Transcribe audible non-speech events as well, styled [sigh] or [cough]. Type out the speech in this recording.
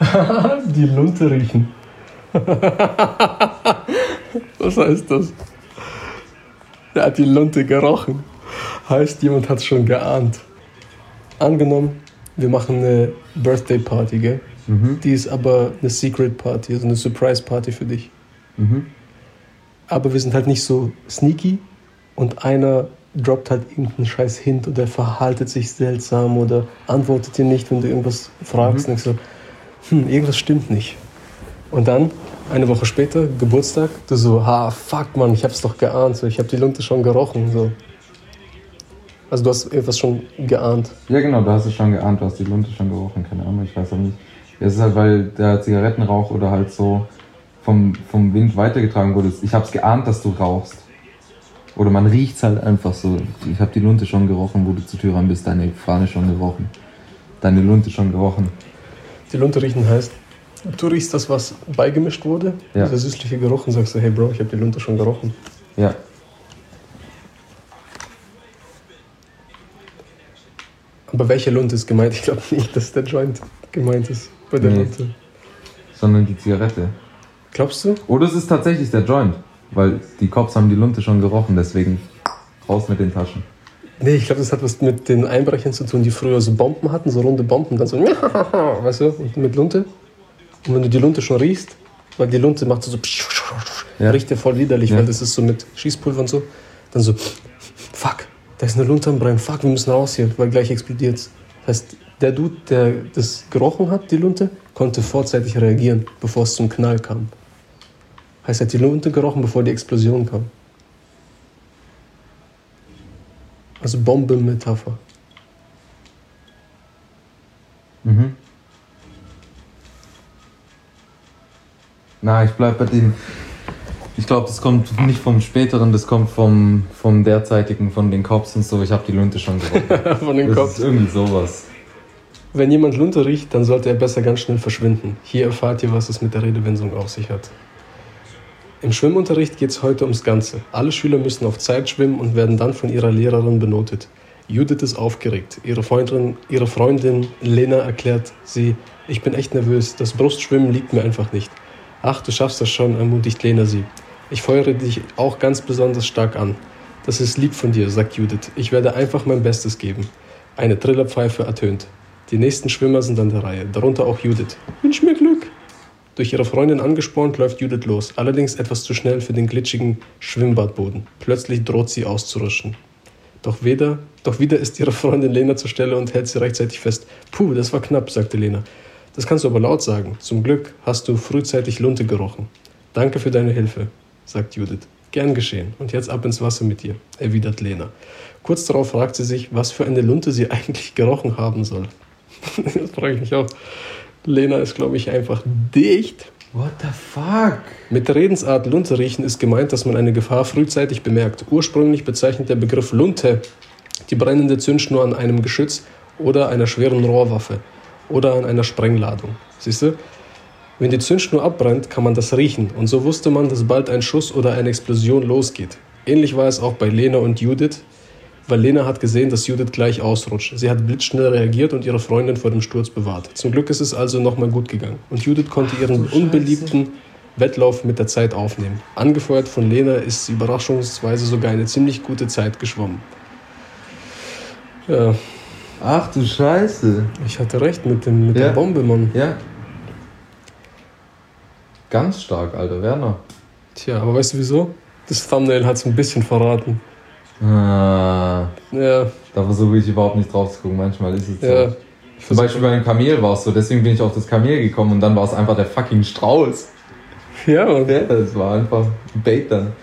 [laughs] die Lunte riechen. [laughs] Was heißt das? Er hat die Lunte gerochen. Heißt, jemand hat es schon geahnt. Angenommen, wir machen eine Birthday Party, gell? Mhm. Die ist aber eine Secret Party, also eine Surprise Party für dich. Mhm. Aber wir sind halt nicht so sneaky und einer droppt halt irgendeinen scheiß Hint oder verhaltet sich seltsam oder antwortet dir nicht, wenn du irgendwas fragst. Und ich so, hm, irgendwas stimmt nicht. Und dann, eine Woche später, Geburtstag, du so, ha, fuck, Mann, ich hab's doch geahnt, so, ich hab die Lunte schon gerochen. So. Also du hast etwas schon geahnt. Ja, genau, du hast es schon geahnt, du hast die Lunte schon gerochen, keine Ahnung, ich weiß auch nicht. Es ist halt, weil der Zigarettenrauch oder halt so vom, vom Wind weitergetragen wurde. Ich hab's geahnt, dass du rauchst. Oder man riecht's halt einfach so. Ich hab die Lunte schon gerochen, wo du zur Tür rein bist, deine Fahne schon gerochen. Deine Lunte schon gerochen. Die Lunte riechen heißt, du riechst das, was beigemischt wurde, Ja. dieser süßliche Geruch und sagst so, hey Bro, ich hab die Lunte schon gerochen. Ja. Aber welche Lunte ist gemeint? Ich glaube nicht, dass der Joint gemeint ist bei der Nee. Lunte. Sondern die Zigarette. Glaubst du? Oder es ist tatsächlich der Joint. Weil die Cops haben die Lunte schon gerochen, deswegen raus mit den Taschen. Nee, ich glaube, das hat was mit den Einbrechern zu tun, die früher so Bomben hatten, so runde Bomben, dann so, [laughs] weißt du, mit Lunte. Und wenn du die Lunte schon riechst, weil die Lunte macht so, Ja. riecht ja voll widerlich, Ja. weil das ist so mit Schießpulver und so, dann so, fuck, da ist eine Lunte am Brennen, fuck, wir müssen raus hier, weil gleich explodiert's. Das heißt, der Dude, der das gerochen hat, die Lunte, konnte vorzeitig reagieren, bevor es zum Knall kam. Heißt, er hat die Lunte gerochen, bevor die Explosion kam. Also Bombenmetapher. Mhm. Na, ich bleib bei dem. Ich glaube, das kommt nicht vom späteren, das kommt vom, vom derzeitigen, von den Cops und so. Ich habe die Lunte schon gerochen. [laughs] Von den das Kopf. ist irgendwie sowas. Wenn jemand Lunte riecht, dann sollte er besser ganz schnell verschwinden. Hier erfahrt ihr, was es mit der Redewendung auf sich hat. Im Schwimmunterricht geht es heute ums Ganze. Alle Schüler müssen auf Zeit schwimmen und werden dann von ihrer Lehrerin benotet. Judith ist aufgeregt. Ihre Freundin, ihre Freundin Lena erklärt sie, ich bin echt nervös, das Brustschwimmen liegt mir einfach nicht. Ach, du schaffst das schon, ermutigt Lena sie. Ich feuere dich auch ganz besonders stark an. Das ist lieb von dir, sagt Judith. Ich werde einfach mein Bestes geben. Eine Trillerpfeife ertönt. Die nächsten Schwimmer sind an der Reihe, darunter auch Judith. Wünsch mir Glück! Durch ihre Freundin angespornt läuft Judith los, allerdings etwas zu schnell für den glitschigen Schwimmbadboden. Plötzlich droht sie auszurutschen. Doch, weder, doch wieder ist ihre Freundin Lena zur Stelle und hält sie rechtzeitig fest. Puh, das war knapp, sagte Lena. Das kannst du aber laut sagen. Zum Glück hast du frühzeitig Lunte gerochen. Danke für deine Hilfe, sagt Judith. Gern geschehen. Und jetzt ab ins Wasser mit dir, erwidert Lena. Kurz darauf fragt sie sich, was für eine Lunte sie [laughs] eigentlich gerochen haben soll. [laughs] das frage ich mich auch. Lena ist, glaube ich, einfach dicht. What the fuck? Mit der Redensart Lunte riechen ist gemeint, dass man eine Gefahr frühzeitig bemerkt. Ursprünglich bezeichnet der Begriff Lunte die brennende Zündschnur an einem Geschütz oder einer schweren Rohrwaffe oder an einer Sprengladung. Siehst du? Wenn die Zündschnur abbrennt, kann man das riechen und so wusste man, dass bald ein Schuss oder eine Explosion losgeht. Ähnlich war es auch bei Lena und Judith, weil Lena hat gesehen, dass Judith gleich ausrutscht. Sie hat blitzschnell reagiert und ihre Freundin vor dem Sturz bewahrt. Zum Glück ist es also nochmal gut gegangen. Und Judith konnte ihren unbeliebten Wettlauf mit der Zeit aufnehmen. Angefeuert von Lena ist sie überraschungsweise sogar eine ziemlich gute Zeit geschwommen. Ja, Ach du Scheiße. ich hatte recht mit, dem, mit Ja. der Bombe, Mann. Ja. Ganz stark, Alter, Werner. Tja, aber weißt du wieso? Das Thumbnail hat es ein bisschen verraten. Ah, Ja, da versuche ich überhaupt nicht drauf zu gucken. Manchmal ist es ja. so. Zum Beispiel bei dem Kamel war es so, deswegen bin ich auf das Kamel gekommen und dann war es einfach der fucking Strauß. Ja, Mann. Ja, das war einfach ein Bait dann.